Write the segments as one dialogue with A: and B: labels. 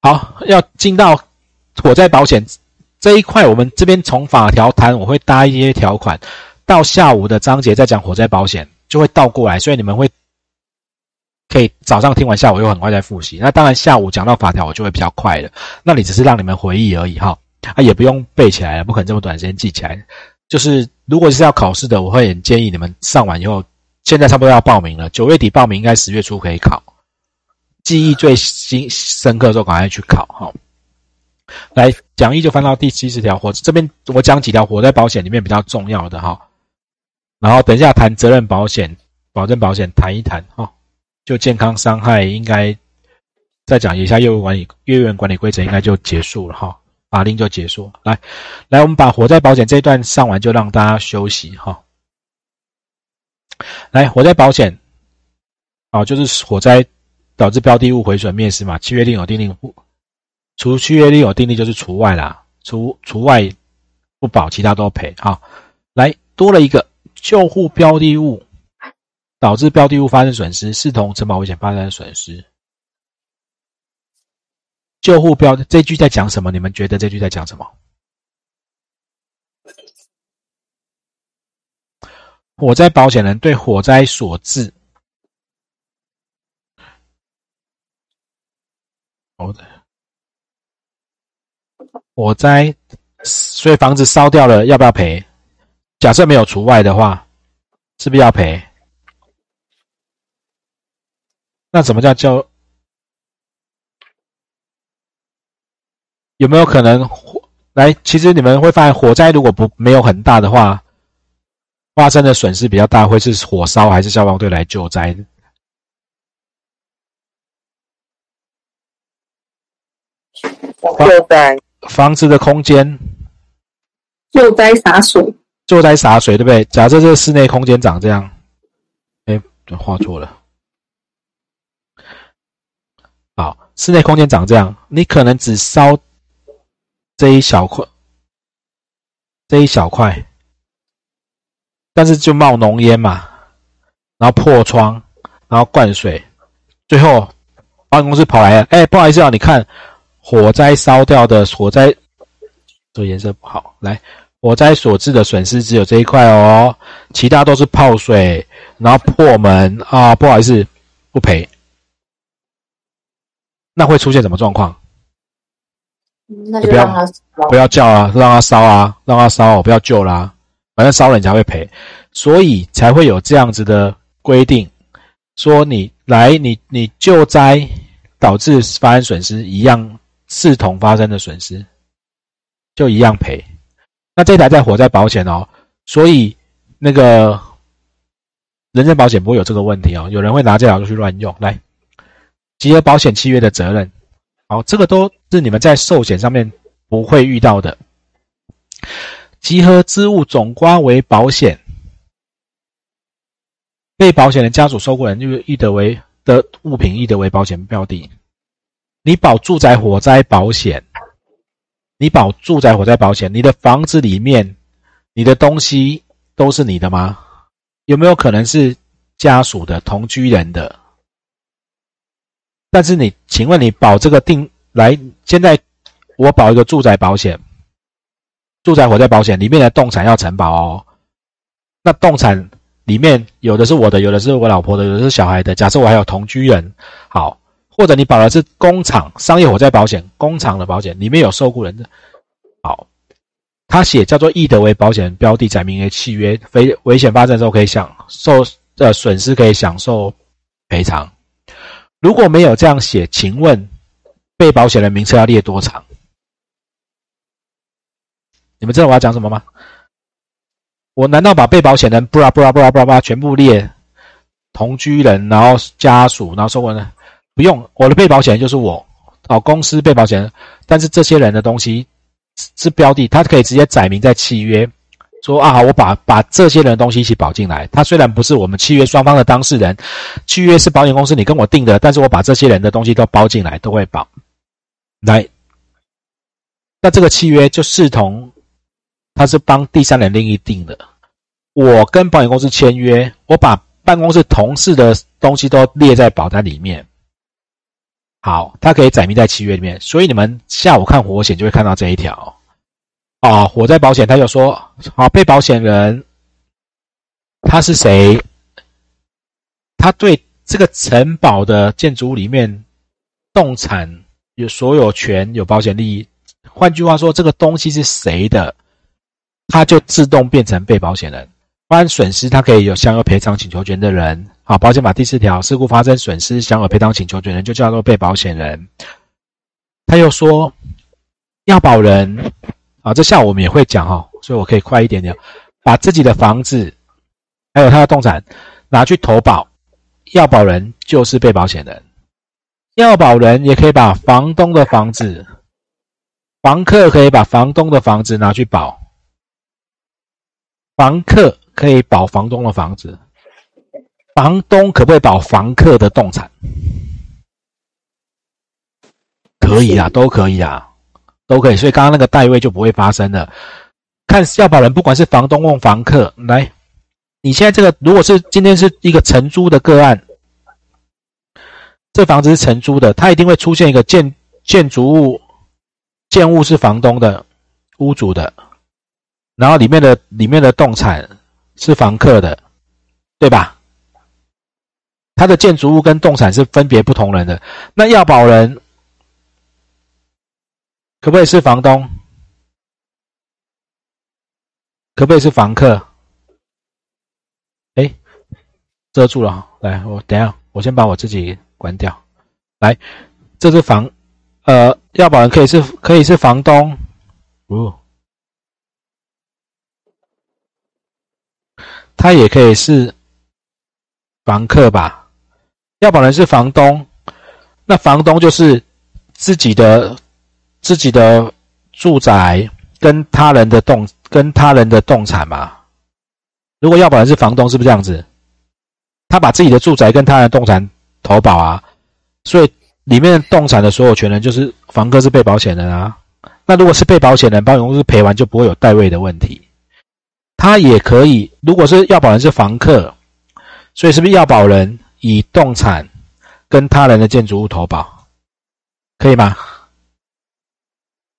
A: 好，要进到火灾保险这一块，我们这边从法条谈，我会搭一些条款，到下午的章节再讲火灾保险，就会倒过来，所以你们会可以早上听完，下午又很快再复习。那当然下午讲到法条，我就会比较快了。那你只是让你们回忆而已哈，啊也不用背起来了，不可能这么短时间记起来。就是如果是要考试的，我会很建议你们上完以后，现在差不多要报名了，九月底报名，应该十月初可以考。记忆最新深刻的时候，赶快去考哈。来讲义就翻到第七十条，火这边我讲几条火灾保险里面比较重要的哈。然后等一下谈责任保险、保证保险谈一谈哈。就健康伤害应该再讲一下业务管理、业务管理规则应该就结束了哈，法令就结束。来来，我们把火灾保险这一段上完，就让大家休息哈。来，火灾保险，啊，就是火灾。导致标的物毁损灭失嘛？契约另有订定，除契约另有订定就是除外啦，除除外不保，其他都赔。好，来多了一个救护标的物，导致标的物发生损失，视同承保危险发生的损失。救护标这句在讲什么？你们觉得这句在讲什么？火灾保险人对火灾所致。好的，火灾，所以房子烧掉了，要不要赔？假设没有除外的话，是不是要赔？那怎么叫叫？有没有可能火来？其实你们会发现，火灾如果不没有很大的话，发生的损失比较大，会是火烧还是消防队来救灾？
B: 救灾
A: 房子的空间，
B: 救灾洒水，
A: 救灾洒水，对不对？假设这个室内空间长这样，哎，画错了。好，室内空间长这样，你可能只烧这一小块，这一小块，但是就冒浓烟嘛，然后破窗，然后灌水，最后保险公司跑来了，哎，不好意思啊，你看。火灾烧掉的火灾，这颜色不好。来，火灾所致的损失只有这一块哦，其他都是泡水，然后破门啊，不好意思，不赔。那会出现什么状况？
B: 那就让他
A: 不要叫啊，让他烧啊，让他烧，我不要救啦，反正烧了你才会赔，所以才会有这样子的规定，说你来，你你救灾导致发生损失一样。视同发生的损失，就一样赔。那这台在火灾保险哦，所以那个人身保险不会有这个问题哦。有人会拿这条去乱用。来，集合保险契约的责任，好，这个都是你们在寿险上面不会遇到的。集合之物总瓜为保险，被保险人家属、受雇人就是易得为的物品，易得为保险标的。你保住宅火灾保险，你保住宅火灾保险，你的房子里面，你的东西都是你的吗？有没有可能是家属的、同居人的？但是你，请问你保这个定来，现在我保一个住宅保险，住宅火灾保险里面的动产要承保哦。那动产里面有的是我的，有的是我老婆的，有的是小孩的。假设我还有同居人，好。或者你保的是工厂商业火灾保险，工厂的保险里面有受雇人的，好，他写叫做易德为保险标的，载明的契约，非危险发生的时候可以享受的损失可以享受赔偿。如果没有这样写，请问被保险人名册要列多长？你们知道我要讲什么吗？我难道把被保险人布拉布拉布拉布拉全部列同居人，然后家属，然后受雇人？不用，我的被保险人就是我，哦，公司被保险人，但是这些人的东西是标的，他可以直接载明在契约，说啊，我把把这些人的东西一起保进来。他虽然不是我们契约双方的当事人，契约是保险公司你跟我定的，但是我把这些人的东西都包进来，都会保。来，那这个契约就视同他是帮第三人另一定的，我跟保险公司签约，我把办公室同事的东西都列在保单里面。好，它可以载明在契约里面，所以你们下午看火险就会看到这一条。啊，火灾保险他就说，好，被保险人他是谁？他对这个城堡的建筑物里面动产有所有权，有保险利益。换句话说，这个东西是谁的，他就自动变成被保险人。发生损失，他可以有享有赔偿请求权的人。好，保险法第四条，事故发生损失，享有赔偿请求权人就叫做被保险人。他又说，要保人啊，这下午我们也会讲哈，所以我可以快一点点，把自己的房子还有他的动产拿去投保。要保人就是被保险人，要保人也可以把房东的房子，房客可以把房东的房子拿去保，房客可以保房东的房子，房东可不可以保房客的动产？可以啊，都可以啊，都可以。所以刚刚那个代位就不会发生了。看要保人，不管是房东或房客，来。你现在这个，如果是今天是一个承租的个案，这房子是承租的，它一定会出现一个建建筑物建物是房东的屋主的，然后里面的里面的动产是房客的，对吧？它的建筑物跟动产是分别不同人的，那要保人可不可以是房东？可不可以是房客？哎，遮住了！来，我等下，我先把我自己关掉。来，这是房，呃，要保人可以是可以是房东，哦，他也可以是房客吧？要保人是房东，那房东就是自己的自己的住宅跟他人的动跟他人的动产嘛。如果要保人是房东，是不是这样子？他把自己的住宅跟他人动产投保啊，所以里面动产的所有权人就是房客是被保险人啊。那如果是被保险人，保险公司赔完就不会有代位的问题。他也可以，如果是要保人是房客，所以是不是要保人以动产跟他人的建筑物投保，可以吗？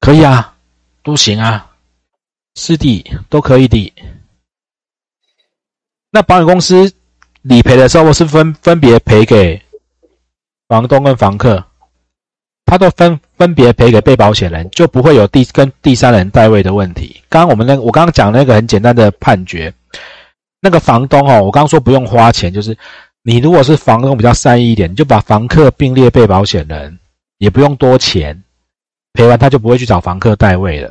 A: 可以啊，都行啊，是的，都可以的。那保险公司理赔的时候，是分分别赔给房东跟房客，他都分分别赔给被保险人，就不会有第跟第三人代位的问题。刚刚我们那我刚刚讲那个很简单的判决，那个房东哦，我刚刚说不用花钱，就是你如果是房东比较善意一点，你就把房客并列被保险人，也不用多钱，赔完他就不会去找房客代位了，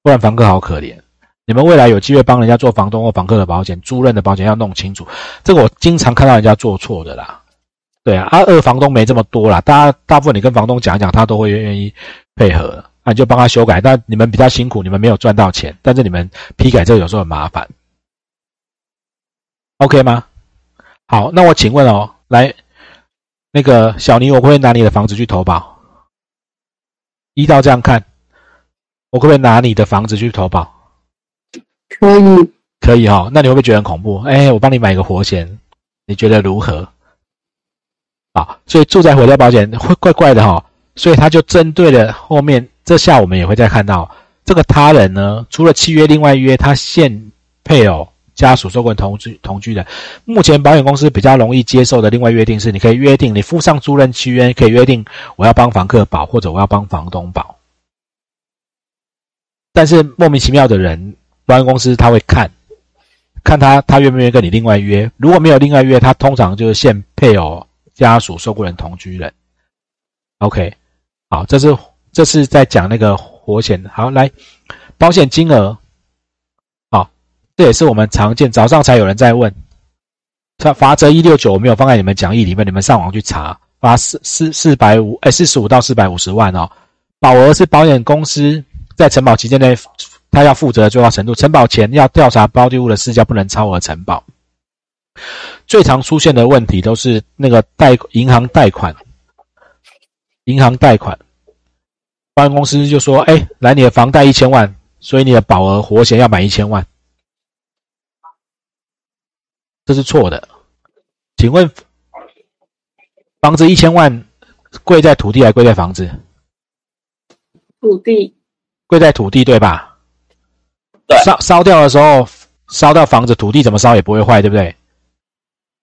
A: 不然房客好可怜。你们未来有机会帮人家做房东或房客的保险、租赁的保险，要弄清楚。这个我经常看到人家做错的啦。对啊，二房东没这么多啦，大家大部分你跟房东讲一讲，他都会愿意配合，那就帮他修改。但你们比较辛苦，你们没有赚到钱，但是你们批改这个有时候很麻烦。OK 吗？好，那我请问哦，来，那个小尼，我会不会拿你的房子去投保？依照这样看，我可不可以拿你的房子去投保？
B: 可以，
A: 可以哈。那你会不会觉得很恐怖？哎，我帮你买一个活险，你觉得如何？啊，所以住宅火灾保险会怪怪的哈。所以他就针对了后面这下，我们也会再看到这个他人呢，除了契约另外约他现配偶家属、受过同居同居的，目前保险公司比较容易接受的另外约定是，你可以约定你附上租赁契约，可以约定我要帮房客保，或者我要帮房东保。但是莫名其妙的人。保险公司他会看，看他他愿不愿意跟你另外约。如果没有另外约，他通常就是限配偶、家属、受雇人、同居人。OK，好，这是这是在讲那个活险。好，来保险金额，这也是我们常见。早上才有人在问，他罚则一六九，我没有放在你们讲义里面，你们上网去查，罚四四四百五，哎，四十五到四百五十万哦。保额是保险公司在承保期间内。他要负责的最高程度，承保前要调查标的物的市价，不能超额承保。最常出现的问题都是那个贷银行贷款，银行贷款，保险公司就说：“哎，来你的房贷一千万，所以你的保额活险要买一千万。”这是错的。请问，房子一千万贵在土地还贵在房子？
B: 土地
A: 贵在土地对吧？
C: 对
A: 烧烧掉的时候，烧掉房子，土地怎么烧也不会坏，对不对？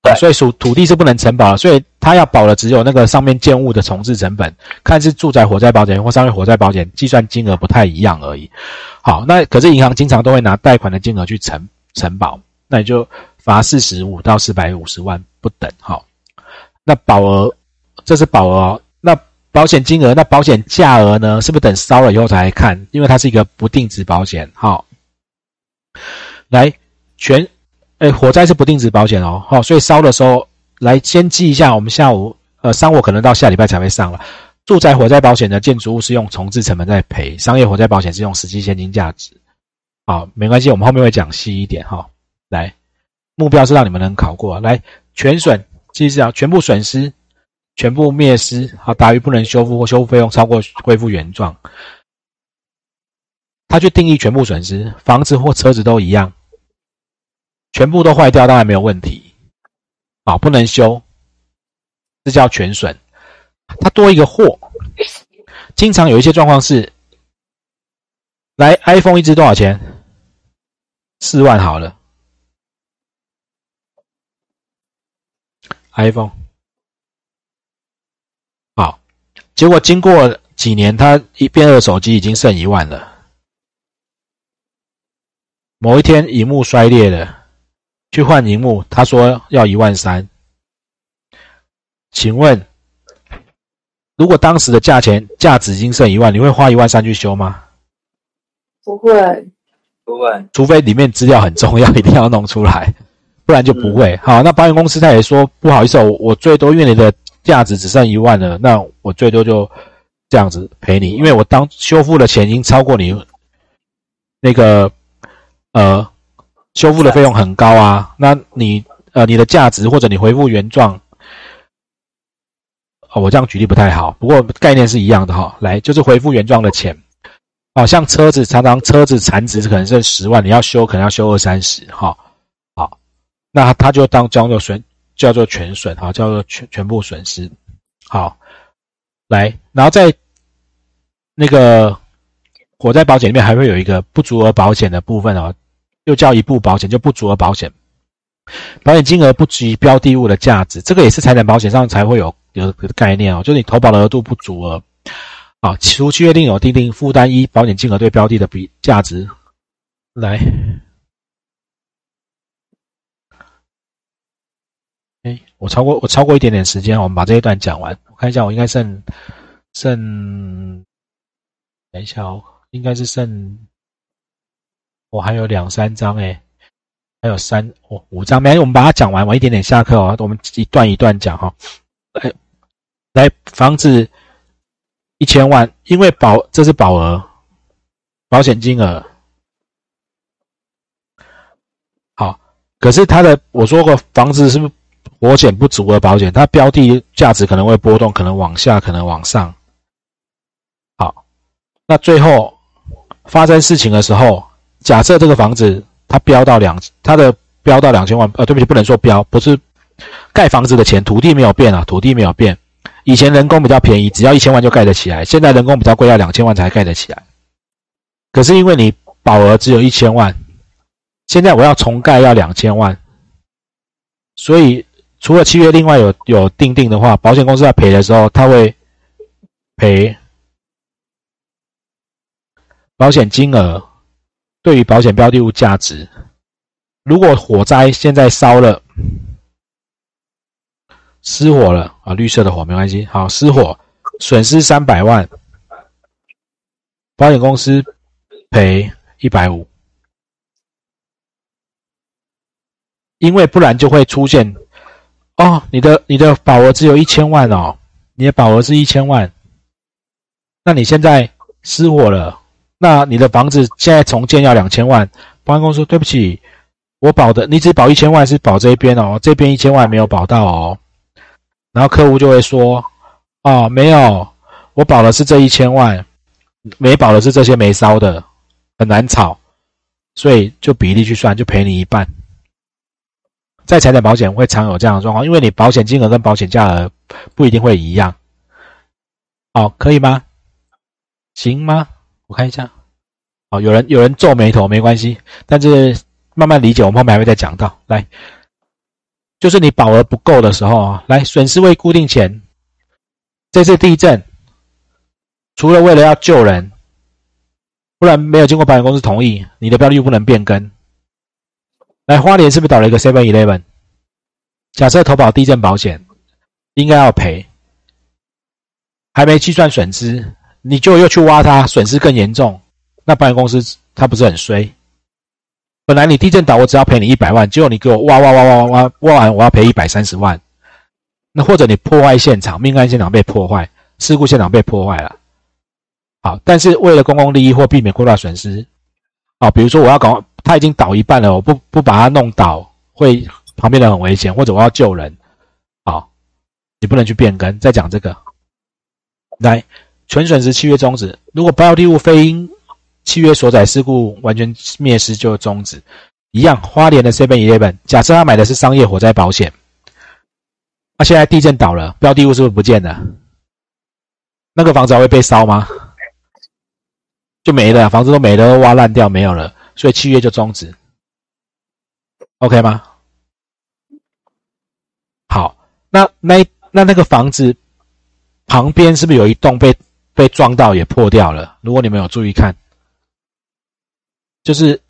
C: 对
A: 所以属土地是不能承保的，所以它要保的只有那个上面建物的重置成本，看是住宅火灾保险或商业火灾保险，计算金额不太一样而已。好，那可是银行经常都会拿贷款的金额去承承保，那你就罚四十五到四百五十万不等。好，那保额这是保额哦，那保险金额，那保险价额呢？是不是等烧了以后才来看？因为它是一个不定值保险。好，来全，诶，火灾是不定值保险哦。好，所以烧的时候来先记一下，我们下午呃商火可能到下礼拜才会上了。住宅火灾保险的建筑物是用重置成本在赔，商业火灾保险是用实际现金价值。好，没关系，我们后面会讲细一点哈。来，目标是让你们能考过。来，全损，记是啊，全部损失。全部灭失，好，大于不能修复或修复费用超过恢复原状，他去定义全部损失，房子或车子都一样，全部都坏掉当然没有问题，好，不能修，这叫全损。它多一个或，经常有一些状况是，来 iPhone 一支多少钱？四万好了，iPhone。好，结果经过几年，他一变二手机已经剩一万了。某一天，荧幕摔裂了，去换荧幕，他说要一万三。请问，如果当时的价钱价值已经剩一万，你会花一万三去修吗？
B: 不会，
C: 不会，
A: 除非里面资料很重要，一定要弄出来，不然就不会。好，那保险公司他也说不好意思，我我最多因为你的价值只剩一万了，那我最多就这样子赔你，因为我当修复的钱已经超过你那个呃修复的费用很高啊，那你呃你的价值或者你恢复原状，哦，我这样举例不太好，不过概念是一样的哈。来，就是恢复原状的钱，哦，像车子常常车子残值可能剩十万，你要修可能要修二三十哈。好，那他就当叫做损。叫做全损哈，叫做全全部损失。好，来，然后在那个火灾保险里面还会有一个不足额保险的部分哦，又叫一部保险，就不足额保险。保险金额不及标的物的价值，这个也是财产保险上才会有有概念哦，就是你投保的额度不足额。啊，除契约定有定定负担一保险金额对标的的比价值来。哎，我超过我超过一点点时间，我们把这一段讲完。我看一下，我应该剩剩，等一下哦，应该是剩我还有两三张哎，还有三哦五张，没，我们把它讲完，晚一点点下课哦，我们一段一段讲哈。哎来，房子一千万，因为保这是保额，保险金额好，可是他的我说过房子是不是？保险不足额保险，它标的价值可能会波动，可能往下，可能往上。好，那最后发生事情的时候，假设这个房子它标到两，它的标到两千万，呃，对不起，不能说标，不是盖房子的钱，土地没有变啊，土地没有变。以前人工比较便宜，只要一千万就盖得起来，现在人工比较贵，要两千万才盖得起来。可是因为你保额只有一千万，现在我要重盖要两千万，所以。除了契约另外有有定定的话，保险公司在赔的时候，他会赔保险金额对于保险标的物价值。如果火灾现在烧了，失火了啊，绿色的火没关系，好，失火损失三百万，保险公司赔一百五，因为不然就会出现。哦，你的你的保额只有一千万哦，你的保额是一千万，那你现在失火了，那你的房子现在重建要两千万，保险公司说对不起，我保的你只保一千万是保这一边哦，这边一千万没有保到哦，然后客户就会说，哦没有，我保的是这一千万，没保的是这些没烧的，很难炒，所以就比例去算，就赔你一半。在财产保险会常有这样的状况，因为你保险金额跟保险价额不一定会一样，好，可以吗？行吗？我看一下。好，有人有人皱眉头，没关系，但是慢慢理解，我们后面还会再讲到。来，就是你保额不够的时候啊，来损失未固定钱。这次地震，除了为了要救人，不然没有经过保险公司同意，你的标的又不能变更。来，花莲是不是倒了一个 Seven Eleven？假设投保地震保险，应该要赔，还没计算损失，你就又去挖它，损失更严重。那保险公司它不是很衰？本来你地震倒，我只要赔你一百万，结果你给我挖挖挖挖挖挖完，我要赔一百三十万。那或者你破坏现场，命案现场被破坏，事故现场被破坏了。好，但是为了公共利益或避免扩大损失，啊，比如说我要搞，它已经倒一半了，我不不把它弄倒，会旁边人很危险，或者我要救人，好，你不能去变更。再讲这个，来，全损失契约终止。如果标的物非因契约所载事故完全灭失就终止，一样。花莲的 Seven Eleven，假设他买的是商业火灾保险，那现在地震倒了，标的物是不是不见了？那个房子还会被烧吗？就没了，房子都没了，都挖烂掉没有了，所以契约就终止。OK 吗？好，那那那那个房子旁边是不是有一栋被被撞到也破掉了？如果你们有注意看。就是，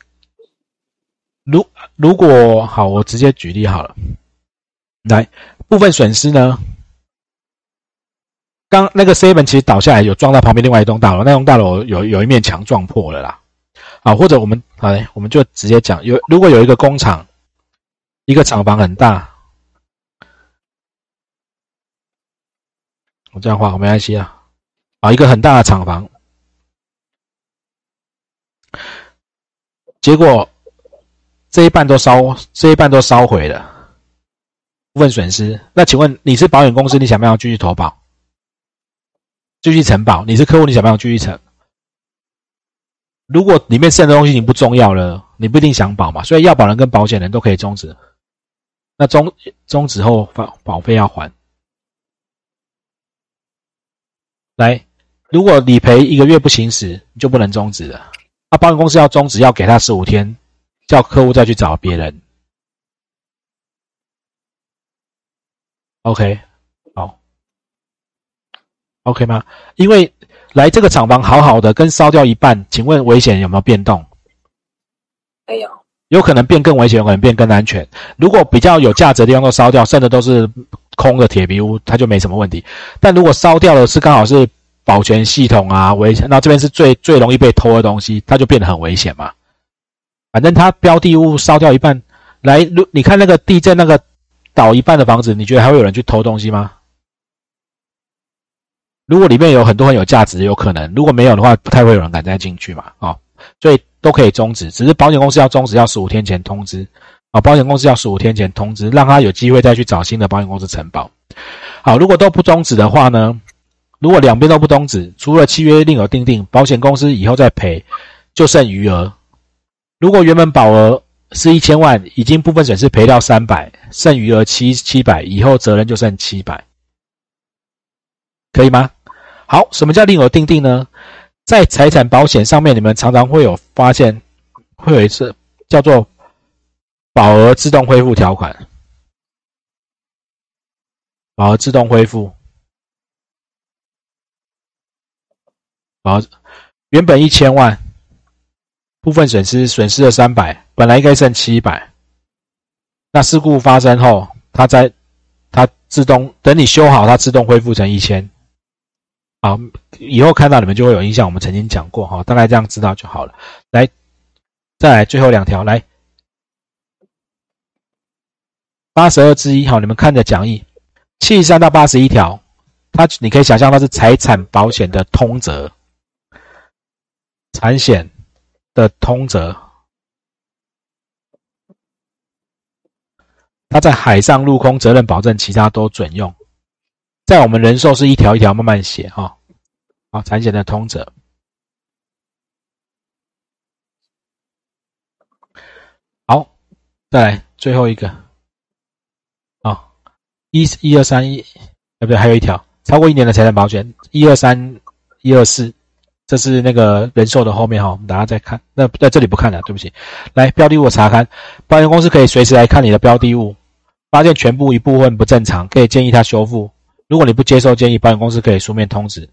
A: 如如果好，我直接举例好了。来，部分损失呢？刚那个 seven 其实倒下来有撞到旁边另外一栋大楼，那栋大楼有有一面墙撞破了啦。啊，或者我们来，我们就直接讲，有如果有一个工厂，一个厂房很大，我这样画没关系啊。啊，一个很大的厂房。结果这一半都烧，这一半都烧毁了，部分损失。那请问你是保险公司，你想不想继续投保？继续承保？你是客户，你想不想继续承？如果里面剩的东西已经不重要了，你不一定想保嘛。所以要保人跟保险人都可以终止。那终终止后保保费要还。来，如果理赔一个月不行使，你就不能终止了。那保险公司要终止，要给他十五天，叫客户再去找别人。OK，好，OK 吗？因为来这个厂房好好的，跟烧掉一半，请问危险有没有变动？
B: 没有，
A: 有可能变更危险，有可能变更安全。如果比较有价值的地方都烧掉，剩的都是空的铁皮屋，它就没什么问题。但如果烧掉的是刚好是。保全系统啊，危险。那这边是最最容易被偷的东西，它就变得很危险嘛。反正它标的物烧掉一半，来，如你看那个地震那个倒一半的房子，你觉得还会有人去偷东西吗？如果里面有很多很有价值，有可能；如果没有的话，不太会有人敢再进去嘛。啊，所以都可以终止，只是保险公司要终止，要十五天前通知。啊，保险公司要十五天前通知，让他有机会再去找新的保险公司承保。好，如果都不终止的话呢？如果两边都不终止，除了契约另有订定，保险公司以后再赔，就剩余额。如果原本保额是一千万，已经部分损失赔掉三百，剩余额七七百，以后责任就剩七百，可以吗？好，什么叫另有定定呢？在财产保险上面，你们常常会有发现，会有一次叫做保额自动恢复条款，保额自动恢复。保，原本一千万，部分损失损失了三百，本来应该剩七百。那事故发生后，它在它自动等你修好，它自动恢复成一千。好，以后看到你们就会有印象，我们曾经讲过哈，大概这样知道就好了。来，再来最后两条，来八十二之一，好，你们看着讲义，七十三到八十一条，它你可以想象它是财产保险的通则。产险的通则，它在海上、陆空责任保证，其他都准用。在我们人寿是一条一条慢慢写哈。好，产险的通则。好，再来最后一个。啊，一、一二三一，对不对？还有一条超过一年的财产保险，一二三一二四，这是那个人寿的后面哈，我们大家再看。那在这里不看了，对不起。来，标的物查看，保险公司可以随时来看你的标的物，发现全部一部分不正常，可以建议他修复。如果你不接受建议，保险公司可以书面通知，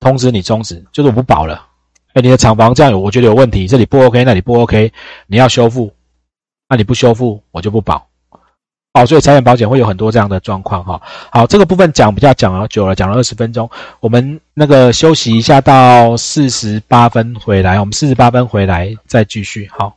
A: 通知你终止，就是我不保了。哎，你的厂房这样有，我觉得有问题，这里不 OK，那里不 OK，你要修复，那你不修复，我就不保。哦，所以财产保险会有很多这样的状况哈。好，这个部分讲比较讲了久了，讲了二十分钟，我们那个休息一下到四十八分回来，我们四十八分回来再继续。好。